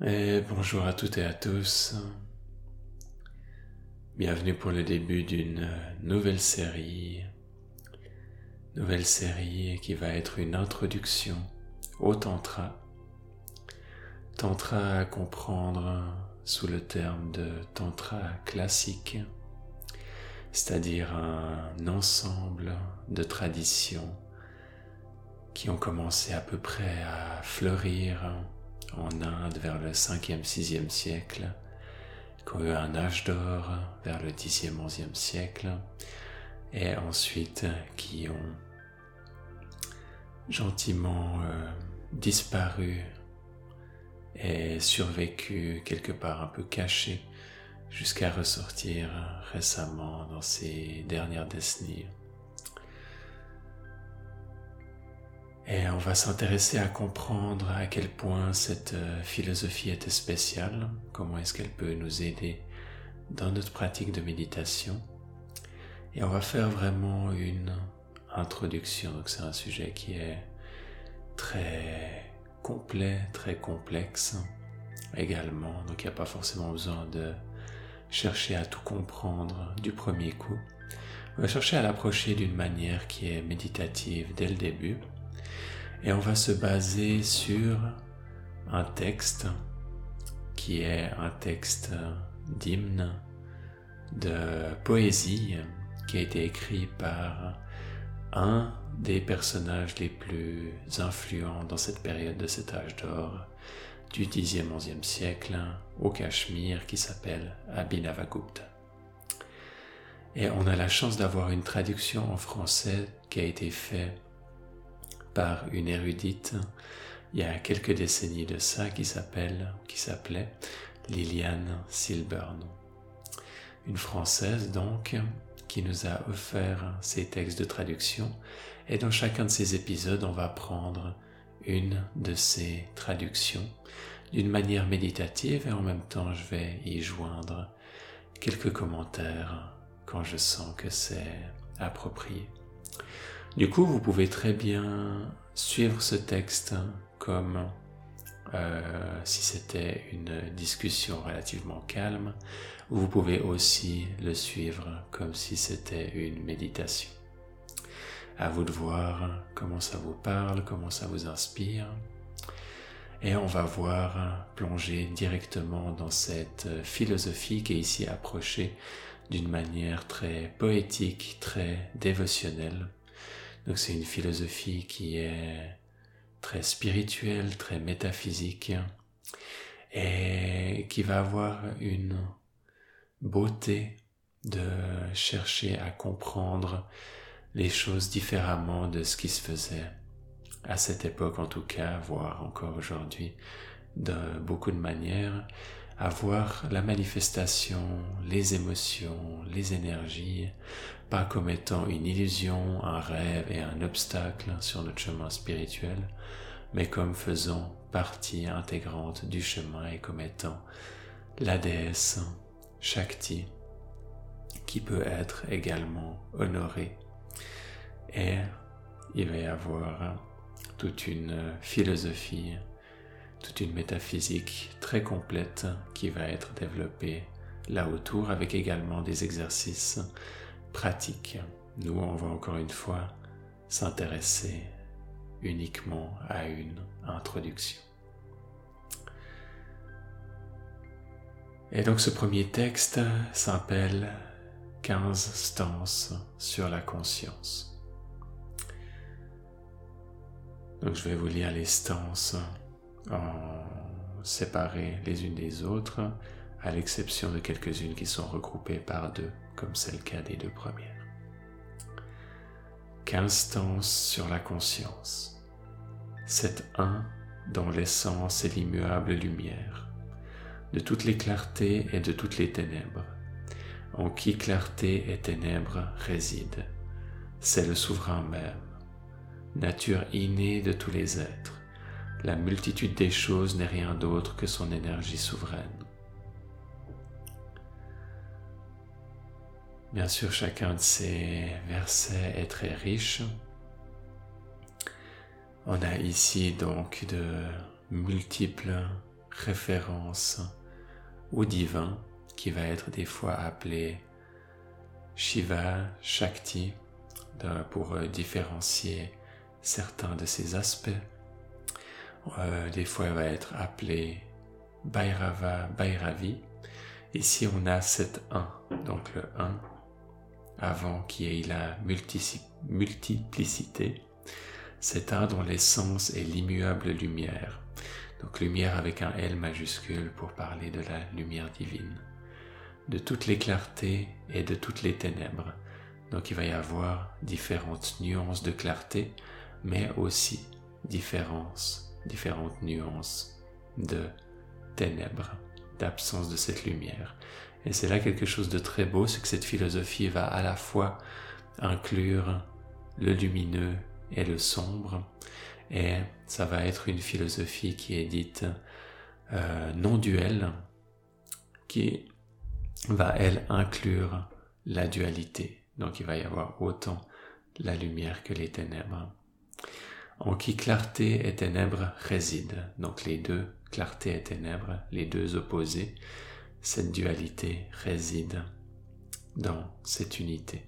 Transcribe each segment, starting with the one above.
Et bonjour à toutes et à tous. Bienvenue pour le début d'une nouvelle série. Nouvelle série qui va être une introduction au Tantra. Tantra à comprendre sous le terme de Tantra classique, c'est-à-dire un ensemble de traditions qui ont commencé à peu près à fleurir en Inde vers le 5e, 6e siècle, qui ont eu un âge d'or vers le 10e, 11e siècle, et ensuite qui ont gentiment euh, disparu et survécu quelque part un peu caché jusqu'à ressortir récemment dans ces dernières décennies. Et on va s'intéresser à comprendre à quel point cette euh, philosophie était spéciale, comment est-ce qu'elle peut nous aider dans notre pratique de méditation. Et on va faire vraiment une introduction. Donc c'est un sujet qui est très complet, très complexe également. Donc il n'y a pas forcément besoin de chercher à tout comprendre du premier coup. On va chercher à l'approcher d'une manière qui est méditative dès le début et on va se baser sur un texte qui est un texte d'hymne, de poésie, qui a été écrit par un des personnages les plus influents dans cette période de cet âge d'or du 10e, 11e siècle au Cachemire qui s'appelle Abhinavagupta. Et on a la chance d'avoir une traduction en français qui a été faite par une érudite il y a quelques décennies de ça qui s'appelle, qui s'appelait Liliane Silburn. Une Française donc qui nous a offert ces textes de traduction et dans chacun de ces épisodes on va prendre une de ces traductions d'une manière méditative et en même temps je vais y joindre quelques commentaires quand je sens que c'est approprié. Du coup, vous pouvez très bien suivre ce texte comme euh, si c'était une discussion relativement calme, ou vous pouvez aussi le suivre comme si c'était une méditation. À vous de voir comment ça vous parle, comment ça vous inspire. Et on va voir plonger directement dans cette philosophie qui est ici approchée d'une manière très poétique, très dévotionnelle donc c'est une philosophie qui est très spirituelle, très métaphysique et qui va avoir une beauté de chercher à comprendre les choses différemment de ce qui se faisait à cette époque en tout cas, voire encore aujourd'hui, de beaucoup de manières, à voir la manifestation, les émotions, les énergies, pas comme étant une illusion, un rêve et un obstacle sur notre chemin spirituel, mais comme faisant partie intégrante du chemin et comme étant la déesse Shakti qui peut être également honorée. Et il va y avoir toute une philosophie, toute une métaphysique très complète qui va être développée là autour avec également des exercices pratique. Nous, on va encore une fois s'intéresser uniquement à une introduction. Et donc ce premier texte s'appelle 15 stances sur la conscience. Donc je vais vous lire les stances en séparées les unes des autres, à l'exception de quelques-unes qui sont regroupées par deux comme c'est le cas des deux premières. Qu'instance sur la conscience, cet un dont l'essence est l'immuable lumière, de toutes les clartés et de toutes les ténèbres, en qui clarté et ténèbres résident. C'est le souverain même, nature innée de tous les êtres. La multitude des choses n'est rien d'autre que son énergie souveraine. Bien sûr, chacun de ces versets est très riche. On a ici donc de multiples référence au divin qui va être des fois appelé Shiva, Shakti, pour différencier certains de ses aspects. Euh, des fois, il va être appelé Bhairava, Bhairavi. Ici, on a cet 1, donc le 1 avant qui ait la multiplicité. C'est un dont l'essence est l'immuable lumière. Donc lumière avec un L majuscule pour parler de la lumière divine. De toutes les clartés et de toutes les ténèbres. Donc il va y avoir différentes nuances de clarté, mais aussi différences, différentes nuances de ténèbres, d'absence de cette lumière. Et c'est là quelque chose de très beau, c'est que cette philosophie va à la fois inclure le lumineux et le sombre, et ça va être une philosophie qui est dite euh, non duelle, qui va elle inclure la dualité. Donc il va y avoir autant la lumière que les ténèbres. En qui clarté et ténèbres résident, donc les deux, clarté et ténèbres, les deux opposés, cette dualité réside dans cette unité.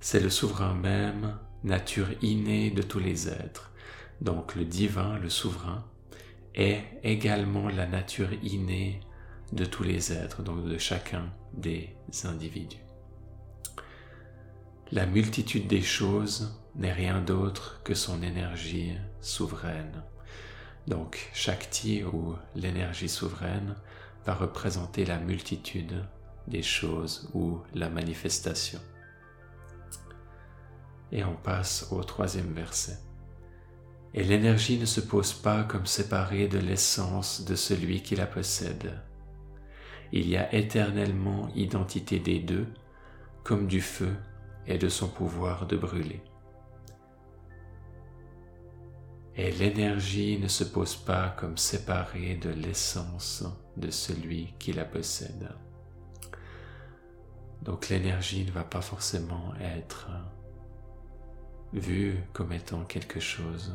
C'est le souverain même, nature innée de tous les êtres. Donc le divin, le souverain, est également la nature innée de tous les êtres, donc de chacun des individus. La multitude des choses n'est rien d'autre que son énergie souveraine. Donc Shakti ou l'énergie souveraine va représenter la multitude des choses ou la manifestation. Et on passe au troisième verset. Et l'énergie ne se pose pas comme séparée de l'essence de celui qui la possède. Il y a éternellement identité des deux, comme du feu et de son pouvoir de brûler. Et l'énergie ne se pose pas comme séparée de l'essence de celui qui la possède. Donc l'énergie ne va pas forcément être vue comme étant quelque chose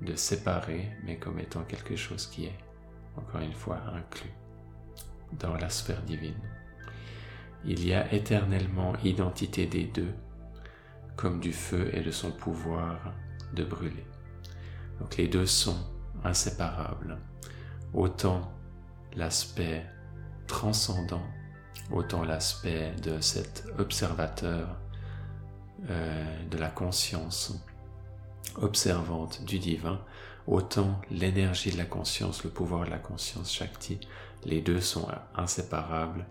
de séparé, mais comme étant quelque chose qui est, encore une fois, inclus dans la sphère divine. Il y a éternellement identité des deux, comme du feu et de son pouvoir de brûler. Donc les deux sont inséparables. Autant l'aspect transcendant, autant l'aspect de cet observateur euh, de la conscience observante du divin, autant l'énergie de la conscience, le pouvoir de la conscience Shakti, les deux sont inséparables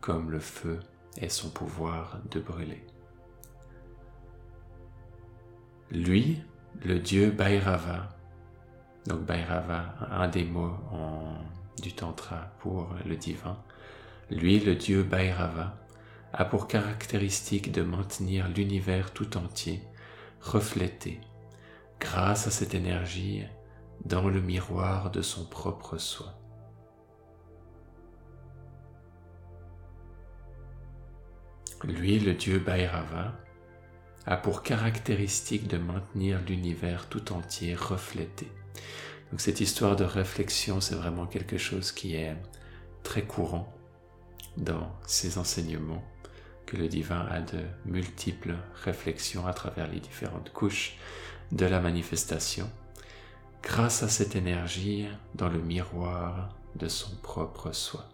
comme le feu et son pouvoir de brûler. Lui, le dieu Bhairava. Donc Bhairava, un des mots du Tantra pour le divin. Lui, le dieu Bhairava, a pour caractéristique de maintenir l'univers tout entier reflété, grâce à cette énergie, dans le miroir de son propre soi. Lui, le dieu Bhairava, a pour caractéristique de maintenir l'univers tout entier reflété. Donc cette histoire de réflexion, c'est vraiment quelque chose qui est très courant dans ces enseignements, que le divin a de multiples réflexions à travers les différentes couches de la manifestation, grâce à cette énergie dans le miroir de son propre soi,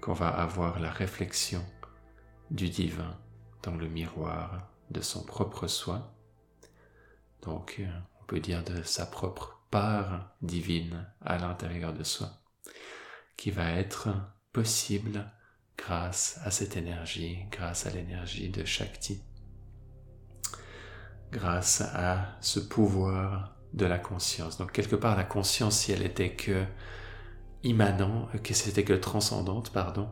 qu'on va avoir la réflexion du divin dans le miroir de son propre soi. Donc, euh, on peut dire de sa propre part divine à l'intérieur de soi, qui va être possible grâce à cette énergie, grâce à l'énergie de Shakti, grâce à ce pouvoir de la conscience. Donc quelque part la conscience, si elle était que immanent, que c'était que transcendante, pardon,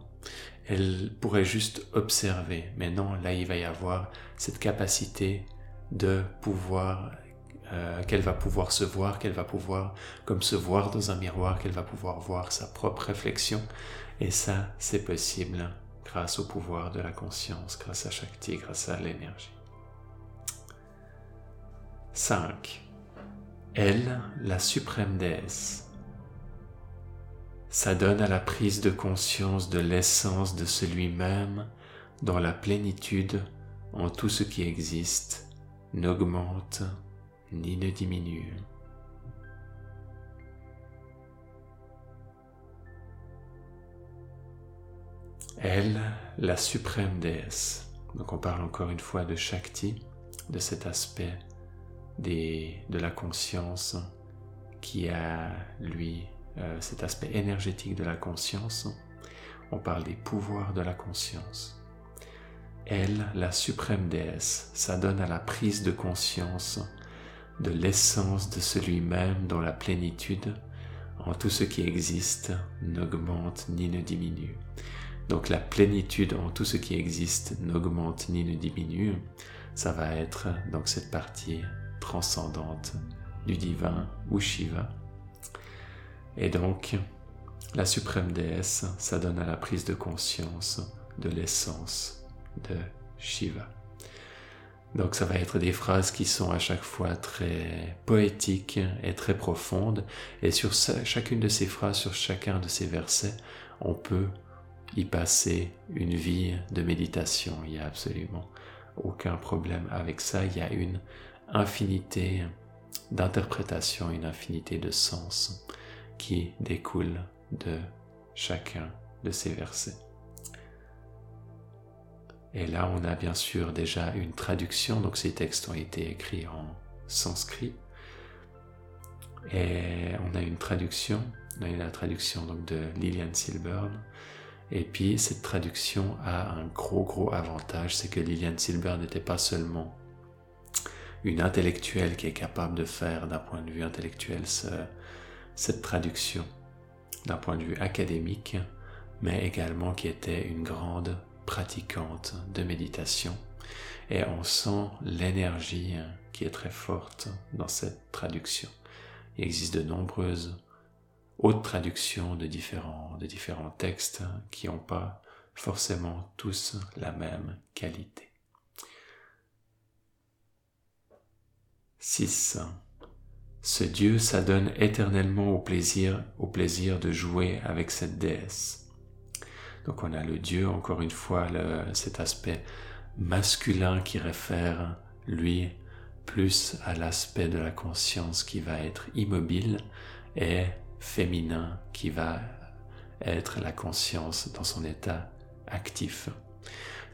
elle pourrait juste observer. Mais non, là, il va y avoir cette capacité de pouvoir, euh, qu'elle va pouvoir se voir, qu'elle va pouvoir comme se voir dans un miroir, qu'elle va pouvoir voir sa propre réflexion. Et ça, c'est possible grâce au pouvoir de la conscience, grâce à Shakti, grâce à l'énergie. 5. Elle, la suprême déesse, Ça donne à la prise de conscience de l'essence de celui-même dont la plénitude en tout ce qui existe n'augmente ni ne diminue. Elle, la suprême déesse. Donc on parle encore une fois de Shakti, de cet aspect de la conscience qui a, lui, euh, cet aspect énergétique de la conscience. On parle des pouvoirs de la conscience. Elle, la suprême déesse, s'adonne à la prise de conscience de l'essence de celui-même dont la plénitude en tout ce qui existe n'augmente ni ne diminue. Donc la plénitude en tout ce qui existe n'augmente ni ne diminue. Ça va être donc cette partie transcendante du divin ou Shiva. Et donc la suprême déesse, ça donne à la prise de conscience de l'essence de Shiva. Donc ça va être des phrases qui sont à chaque fois très poétiques et très profondes. Et sur chacune de ces phrases, sur chacun de ces versets, on peut y passer une vie de méditation. Il n'y a absolument aucun problème avec ça. Il y a une infinité d'interprétations, une infinité de sens qui découle de chacun de ces versets. Et là, on a bien sûr déjà une traduction, donc ces textes ont été écrits en sanskrit. Et on a une traduction, on a la traduction de Lillian Silburn, et puis cette traduction a un gros gros avantage, c'est que Liliane Silber n'était pas seulement une intellectuelle qui est capable de faire d'un point de vue intellectuel cette traduction d'un point de vue académique, mais également qui était une grande pratiquante de méditation. Et on sent l'énergie qui est très forte dans cette traduction. Il existe de nombreuses haute traduction de différents, de différents textes qui n'ont pas forcément tous la même qualité. 6. Ce Dieu s'adonne éternellement au plaisir, au plaisir de jouer avec cette déesse. Donc on a le Dieu, encore une fois, cet aspect masculin qui réfère, lui, plus à l'aspect de la conscience qui va être immobile et féminin qui va être la conscience dans son état actif.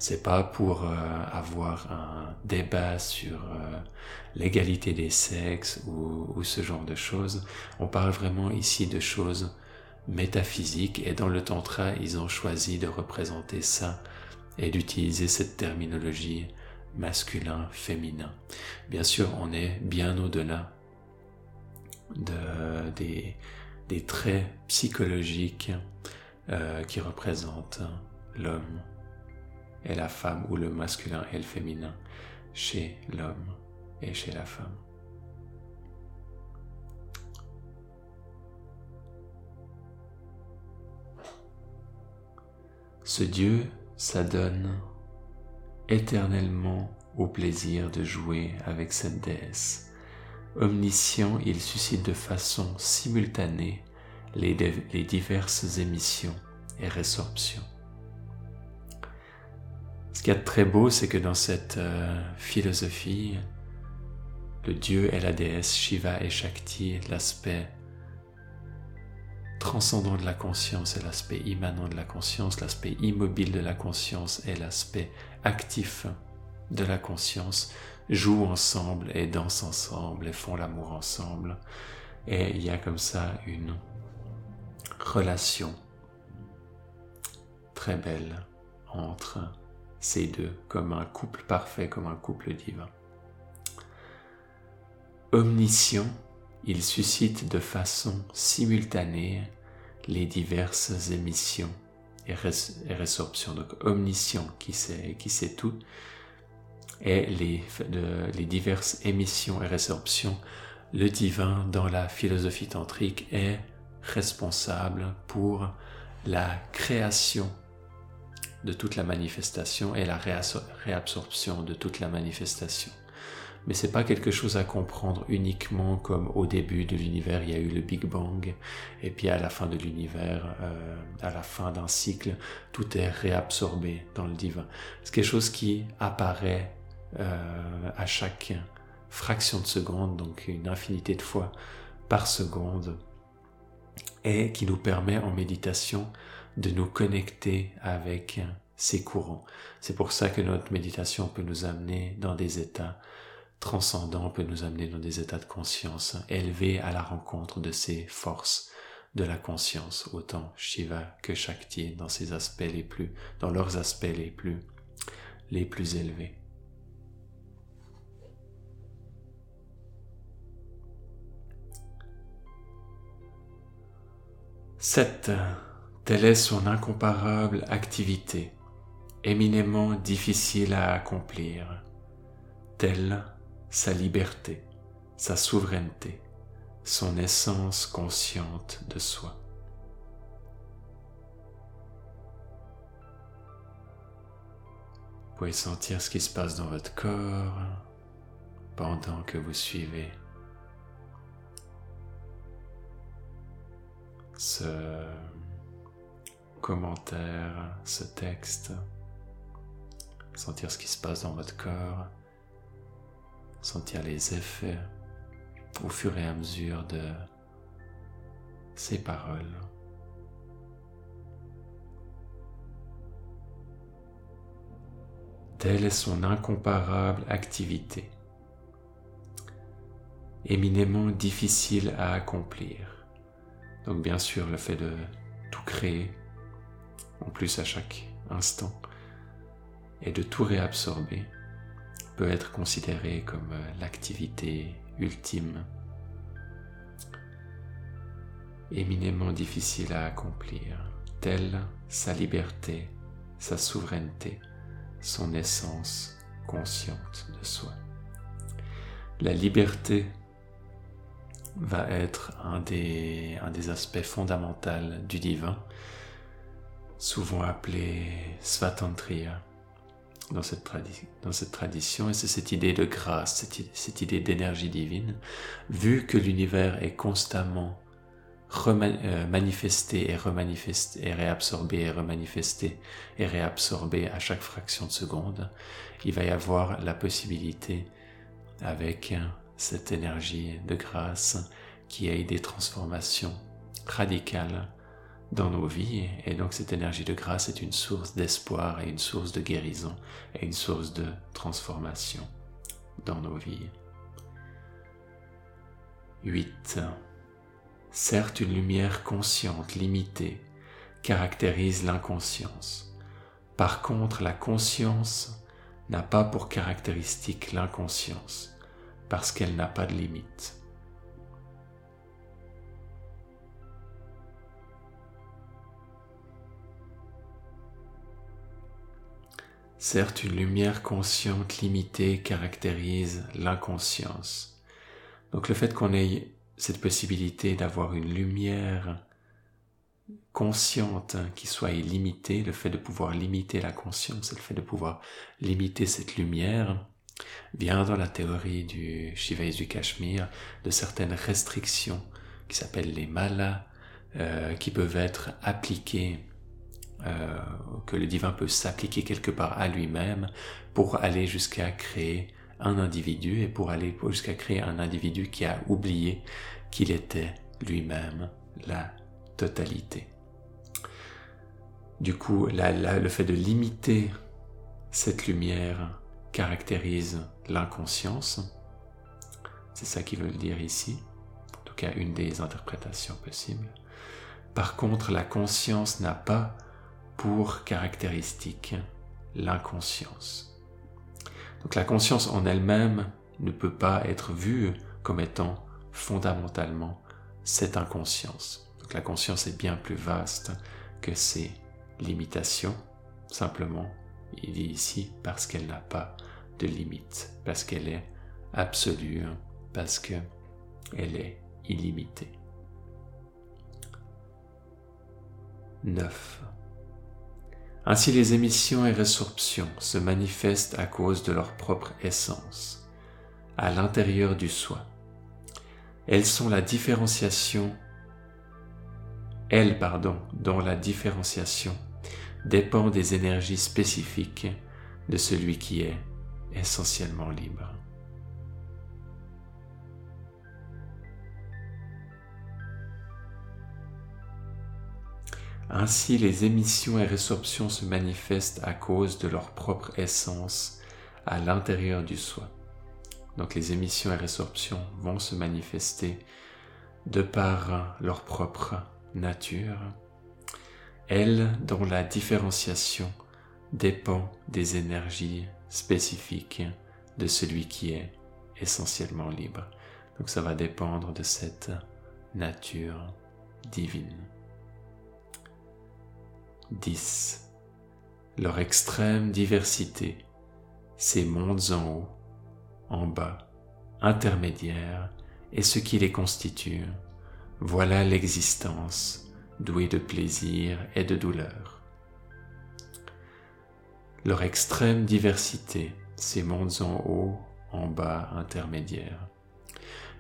C'est pas pour euh, avoir un débat sur euh, l'égalité des sexes ou, ce genre de choses. On parle vraiment ici de choses métaphysiques et dans le tantra, ils ont choisi de représenter ça et d'utiliser cette terminologie masculin-féminin. Bien sûr, on est bien au-delà de, des, des traits psychologiques euh, qui représentent l'homme et la femme ou le masculin et le féminin chez l'homme et chez la femme. Ce Dieu s'adonne éternellement au plaisir de jouer avec cette déesse Omniscient, il suscite de façon simultanée les, diverses émissions et résorptions. Ce qui est très beau, c'est que dans cette euh, philosophie, le dieu et la déesse Shiva et Shakti, l'aspect transcendant de la conscience et l'aspect immanent de la conscience, l'aspect immobile de la conscience et l'aspect actif de la conscience jouent ensemble et dansent ensemble et font l'amour ensemble. Et il y a comme ça une relation très belle entre ces deux, comme un couple parfait, comme un couple divin. Omniscient, il suscite de façon simultanée les diverses émissions et, résorptions. Donc omniscient qui sait, qui sait tout, et les, les diverses émissions et résorptions, le divin dans la philosophie tantrique est responsable pour la création de toute la manifestation et la réabsorption de toute la manifestation. mais c'est pas quelque chose à comprendre uniquement comme au début de l'univers il y a eu le Big Bang et puis à la fin de l'univers, euh, à la fin d'un cycle, tout est réabsorbé dans le divin. C'est quelque chose qui apparaît euh, à chaque fraction de seconde, donc une infinité de fois par seconde, et qui nous permet en méditation de nous connecter avec ces courants. C'est pour ça que notre méditation peut nous amener dans des états transcendants, peut nous amener dans des états de conscience élevés à la rencontre de ces forces de la conscience, autant Shiva que Shakti dans ses aspects les plus, dans leurs aspects les plus, les plus élevés. 7. Telle est son incomparable activité, éminemment difficile à accomplir. Telle sa liberté, sa souveraineté, son essence consciente de soi. Vous pouvez sentir ce qui se passe dans votre corps pendant que vous suivez ce commentaire, ce texte, sentir ce qui se passe dans votre corps, sentir les effets au fur et à mesure de ces paroles. Telle est son incomparable activité, éminemment difficile à accomplir. Donc bien sûr, le fait de tout créer, en plus à chaque instant, et de tout réabsorber, peut être considéré comme euh, l'activité ultime, éminemment difficile à accomplir, telle sa liberté, sa souveraineté, son essence consciente de soi. La liberté va être un des, un des aspects fondamentaux du divin, souvent appelé Svatantriya dans cette, tradition, et c'est cette idée de grâce, cette, cette idée d'énergie divine, vu que l'univers est constamment euh, manifesté et remanifesté et réabsorbé et remanifesté et réabsorbé à chaque fraction de seconde, il va y avoir la possibilité avec cette énergie de grâce qui ait des transformations radicales dans nos vies. Et donc cette énergie de grâce est une source d'espoir et une source de guérison et une source de transformation dans nos vies. 8. Certes, une lumière consciente limitée caractérise l'inconscience. Par contre, la conscience n'a pas pour caractéristique l'inconscience parce qu'elle n'a pas de limite. Certes, une lumière consciente limitée caractérise l'inconscience. Donc le fait qu'on ait cette possibilité d'avoir une lumière consciente qui soit illimitée, le fait de pouvoir limiter la conscience, le fait de pouvoir limiter cette lumière, vient dans la théorie du Shiva du Cachemire de certaines restrictions qui s'appellent les malas, euh, qui peuvent être appliquées, euh, que le divin peut s'appliquer quelque part à lui-même pour aller jusqu'à créer un individu et pour aller jusqu'à créer un individu qui a oublié qu'il était lui-même la totalité. Du coup, le fait de limiter cette lumière caractérise l'inconscience. C'est ça qu'il veut dire ici, en tout cas une des interprétations possibles. Par contre, la conscience n'a pas pour caractéristique l'inconscience. Donc la conscience en elle-même ne peut pas être vue comme étant fondamentalement cette inconscience. La conscience est bien plus vaste que ces limitations. Simplement, il dit ici parce qu'elle n'a pas de limite, parce qu'elle est absolue, parce qu'elle est illimitée. 9. Ainsi les émissions et résorptions se manifestent à cause de leur propre essence. à l'intérieur du soi. Elles sont la différenciation, elles, pardon, dont la différenciation dépend des énergies spécifiques de celui qui est essentiellement libre. Ainsi, les émissions et résorptions se manifestent à cause de leur propre essence à l'intérieur du soi. Donc les émissions et résorptions vont se manifester de par leur propre nature, elles dont la différenciation dépend des énergies spécifiques de celui qui est essentiellement libre. Donc ça va dépendre de cette nature divine. 10. Leur extrême diversité, ces mondes en haut, en bas, intermédiaires, et ce qui les constitue, voilà l'existence douée de plaisir et de douleur. Leur extrême diversité, ces mondes en haut, en bas, intermédiaires.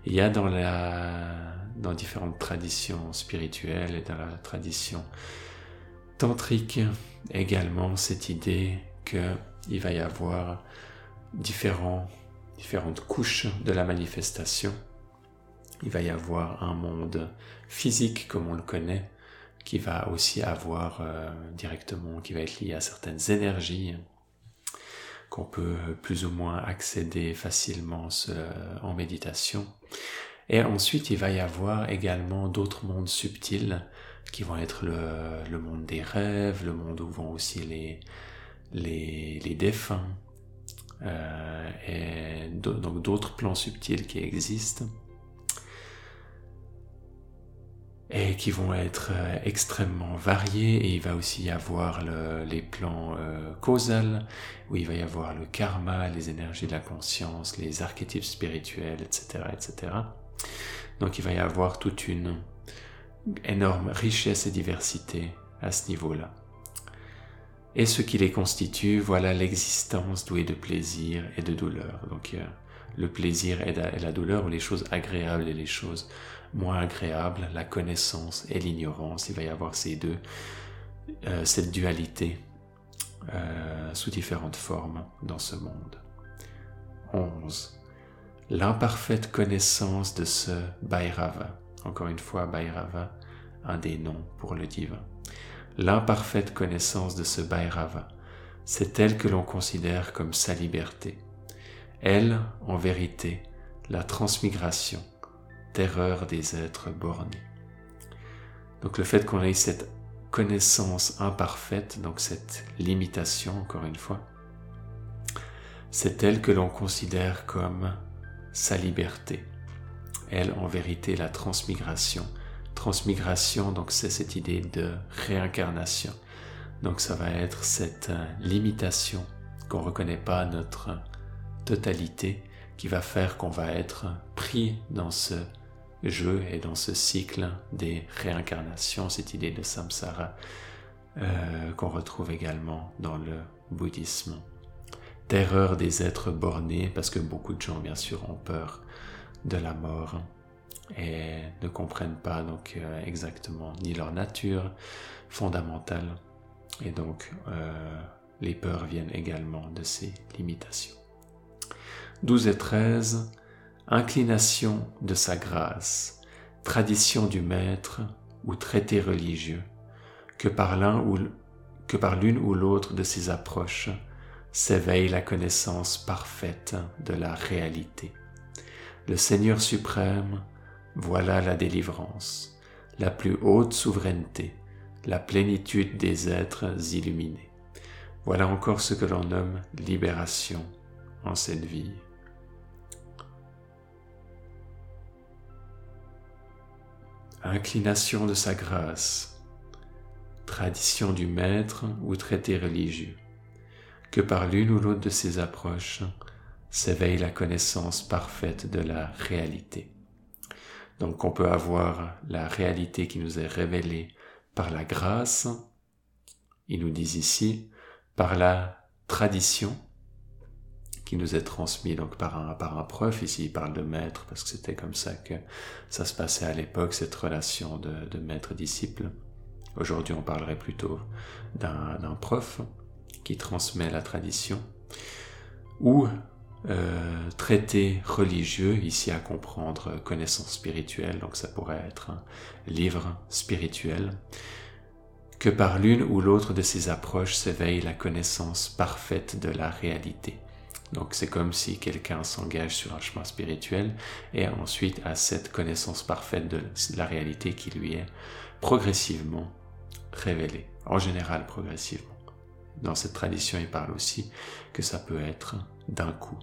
Il y a dans, la, dans différentes traditions spirituelles et dans la tradition tantrique également cette idée qu'il va y avoir différents, différentes couches de la manifestation. Il va y avoir un monde physique comme on le connaît, qui va aussi avoir euh, directement, qui va être lié à certaines énergies qu'on peut plus ou moins accéder facilement en méditation. Et ensuite, il va y avoir également d'autres mondes subtils qui vont être le, monde des rêves, le monde où vont aussi les, les, défunts, euh, et donc d'autres plans subtils qui existent et qui vont être euh, extrêmement variés et il va aussi y avoir les plans euh, causals où il va y avoir le karma, les énergies de la conscience, les archétypes spirituels, etc., etc. Donc il va y avoir toute une énorme richesse et diversité à ce niveau-là. Et ce qui les constitue, voilà l'existence douée de plaisir et de douleur. Donc le plaisir et la, douleur, ou les choses agréables et les choses moins agréables, la connaissance et l'ignorance. Il va y avoir ces deux, euh, cette dualité euh, sous différentes formes dans ce monde. 11. L'imparfaite connaissance de ce Bhairava. Encore une fois, Bhairava, un des noms pour le divin. L'imparfaite connaissance de ce Bhairava, c'est elle que l'on considère comme sa liberté. Elle, en vérité, la transmigration, terreur des êtres bornés. Donc le fait qu'on ait cette connaissance imparfaite, donc cette limitation, encore une fois, c'est elle que l'on considère comme sa liberté, elle en vérité la transmigration. Transmigration, donc c'est cette idée de réincarnation. Donc ça va être cette euh, limitation qu'on ne reconnaît pas notre totalité qui va faire qu'on va être pris dans ce jeu et dans ce cycle des réincarnations, cette idée de samsara euh, qu'on retrouve également dans le bouddhisme. Terreur des êtres bornés, parce que beaucoup de gens bien sûr ont peur de la mort et ne comprennent pas donc euh, exactement ni leur nature fondamentale et donc euh, les peurs viennent également de ces limitations. 12 et 13 inclination de sa grâce, tradition du maître ou traité religieux, que par que par l'une ou l'autre de ces approches s'éveille la connaissance parfaite de la réalité le Seigneur suprême, voilà la délivrance, la plus haute souveraineté, la plénitude des êtres illuminés. Voilà encore ce que l'on nomme libération en cette vie. Inclination de sa grâce, tradition du maître ou traité religieux, que par l'une ou l'autre de ces approches, s'éveille la connaissance parfaite de la réalité. Donc on peut avoir la réalité qui nous est révélée par la grâce, ils nous disent ici, par la tradition, qui nous est transmis donc par un, par un prof. Ici, il parle de maître parce que c'était comme ça que ça se passait à l'époque, cette relation de, de maître-disciple. Aujourd'hui, on parlerait plutôt d'un prof qui transmet la tradition. Ou euh, traité religieux, ici à comprendre connaissance spirituelle, donc ça pourrait être un livre spirituel, que par l'une ou l'autre de ces approches s'éveille la connaissance parfaite de la réalité. Donc c'est comme si quelqu'un s'engage sur un chemin spirituel et ensuite a cette connaissance parfaite de la réalité qui lui est progressivement révélée, en général progressivement. Dans cette tradition, il parle aussi que ça peut être d'un coup.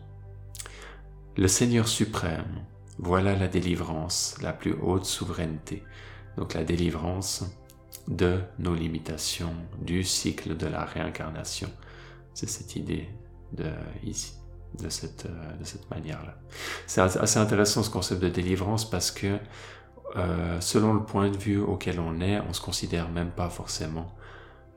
Le Seigneur suprême, voilà la délivrance, la plus haute souveraineté. Donc la délivrance de nos limitations, du cycle de la réincarnation. C'est cette idée de ici, de cette, de cette manière-là. C'est assez intéressant ce concept de délivrance parce que euh, selon le point de vue auquel on est, on se considère même pas forcément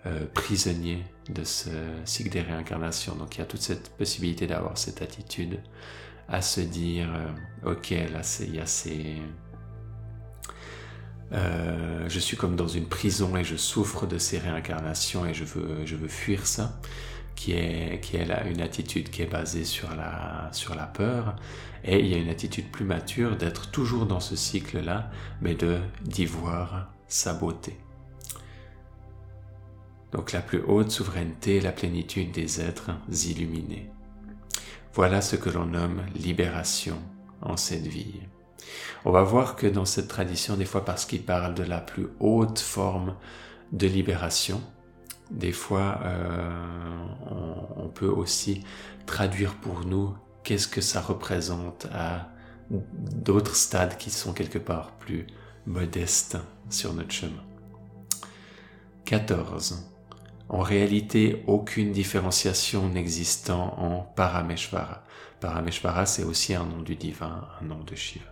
euh, prisonnier de ce cycle des réincarnations. Donc il y a toute cette possibilité d'avoir cette attitude à se dire, euh, ok, là il y a ces... Euh, je suis comme dans une prison et je souffre de ces réincarnations et je veux, je veux fuir ça, qui est, qui est là une attitude qui est basée sur la, sur la peur. Et il y a une attitude plus mature d'être toujours dans ce cycle-là, mais de d'y voir sa beauté. Donc la plus haute souveraineté, la plénitude des êtres illuminés. Voilà ce que l'on nomme libération en cette vie. On va voir que dans cette tradition, des fois parce qu'il parle de la plus haute forme de libération, des fois euh, on, peut aussi traduire pour nous qu'est-ce que ça représente à d'autres stades qui sont quelque part plus modestes sur notre chemin. 14. En réalité, aucune différenciation n'existant en Parameshvara. Parameshvara, c'est aussi un nom du divin, un nom de Shiva.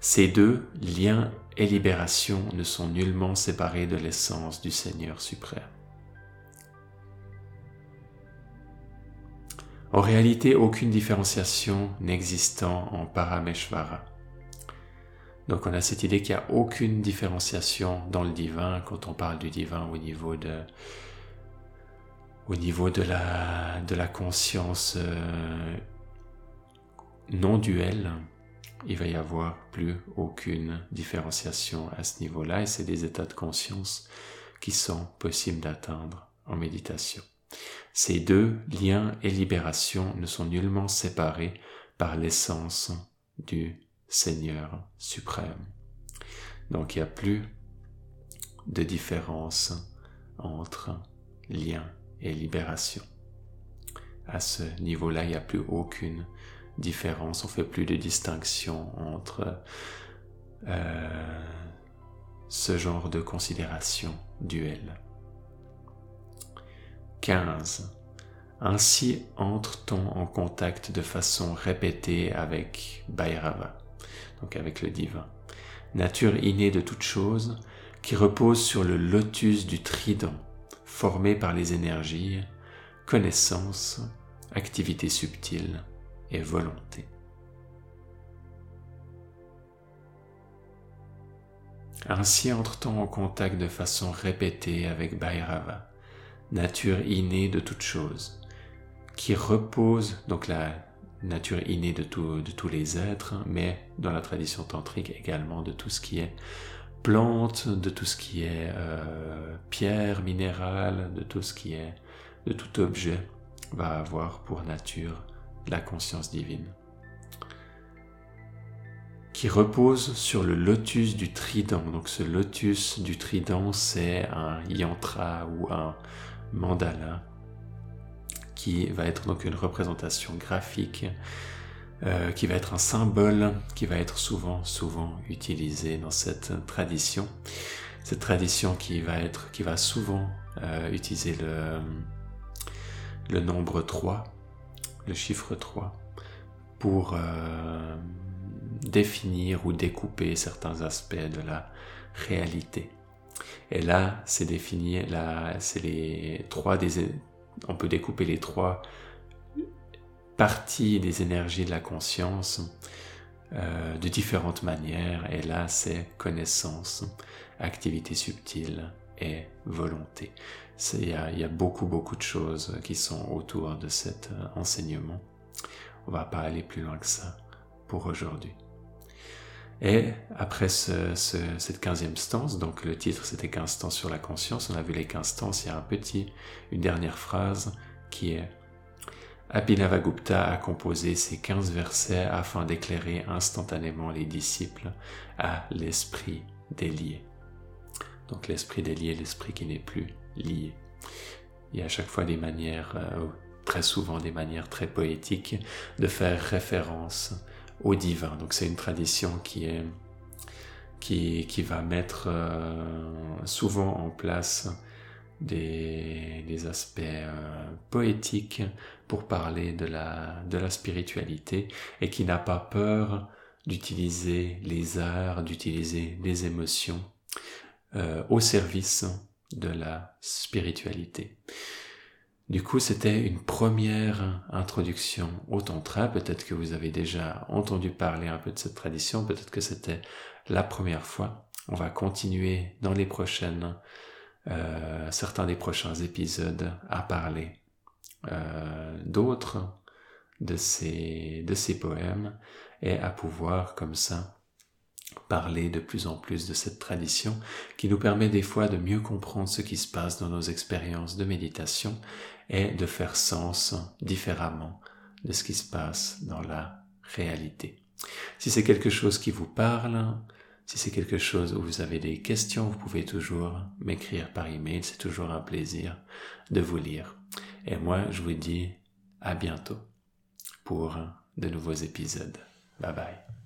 Ces deux, lien et libération, ne sont nullement séparés de l'essence du Seigneur suprême. En réalité, aucune différenciation n'existant en Parameshvara. Donc on a cette idée qu'il n'y a aucune différenciation dans le divin quand on parle du divin au niveau de, au niveau de la, de la conscience euh, non duelle, il va y avoir plus aucune différenciation à ce niveau-là et c'est des états de conscience qui sont possibles d'atteindre en méditation. Ces deux, liens et libération, ne sont nullement séparés par l'essence du Seigneur suprême. Donc il n'y a plus de différence entre lien et libération. À ce niveau-là, il n'y a plus aucune différence, on fait plus de distinction entre euh, ce genre de considération duelle. 15. Ainsi entre-t-on en contact de façon répétée avec Bhairava, donc avec le divin, nature innée de toute chose, qui repose sur le lotus du trident, formé par les énergies, connaissance, activité subtile et volonté. Ainsi entre-t-on en contact de façon répétée avec Bhairava, nature innée de toute chose, qui repose, donc la nature innée de, tous les êtres, mais dans la tradition tantrique également de tout ce qui est plante, de tout ce qui est euh, pierre, minérale, de tout ce qui est, de tout objet, va avoir pour nature la conscience divine. Qui repose sur le lotus du trident. Donc ce lotus du trident, c'est un yantra ou un mandala va être donc une représentation graphique, euh, qui va être un symbole qui va être souvent, souvent utilisé dans cette tradition. Cette tradition qui va être, qui va souvent euh, utiliser le, le nombre 3, le chiffre 3, pour euh, définir ou découper certains aspects de la réalité. Et là, c'est défini, c'est les trois des, on peut découper les trois partie des énergies de la conscience euh, de différentes manières. Et là, c'est connaissance, activité subtile et volonté. Il y, y, a beaucoup, beaucoup de choses qui sont autour de cet euh, enseignement. On va pas aller plus loin que ça pour aujourd'hui. Et après ce, ce, cette quinzième stance, donc le titre c'était 15 stances sur la conscience, on a vu les 15 stances, il y a une dernière phrase qui est Abhinavagupta a composé ces 15 versets afin d'éclairer instantanément les disciples à l'esprit délié. Donc l'esprit délié, l'esprit qui n'est plus lié. Il y a à chaque fois des manières, euh, très souvent des manières très poétiques de faire référence au divin. Donc c'est une tradition qui est qui, va mettre euh, souvent en place des, des aspects euh, poétiques pour parler de la, de la spiritualité et qui n'a pas peur d'utiliser les arts, d'utiliser les émotions euh, au service de la spiritualité. Du coup, c'était une première introduction au Tantra. Peut-être que vous avez déjà entendu parler un peu de cette tradition, peut-être que c'était la première fois. On va continuer dans les prochaines, euh, certains des prochains épisodes à parler euh, d'autres de ces, de ces poèmes et à pouvoir comme ça parler de plus en plus de cette tradition qui nous permet des fois de mieux comprendre ce qui se passe dans nos expériences de méditation et de faire sens différemment de ce qui se passe dans la réalité. Si c'est quelque chose qui vous parle, si c'est quelque chose où vous avez des questions, vous pouvez toujours m'écrire par email, c'est toujours un plaisir de vous lire. Et moi, je vous dis à bientôt pour de nouveaux épisodes. Bye bye.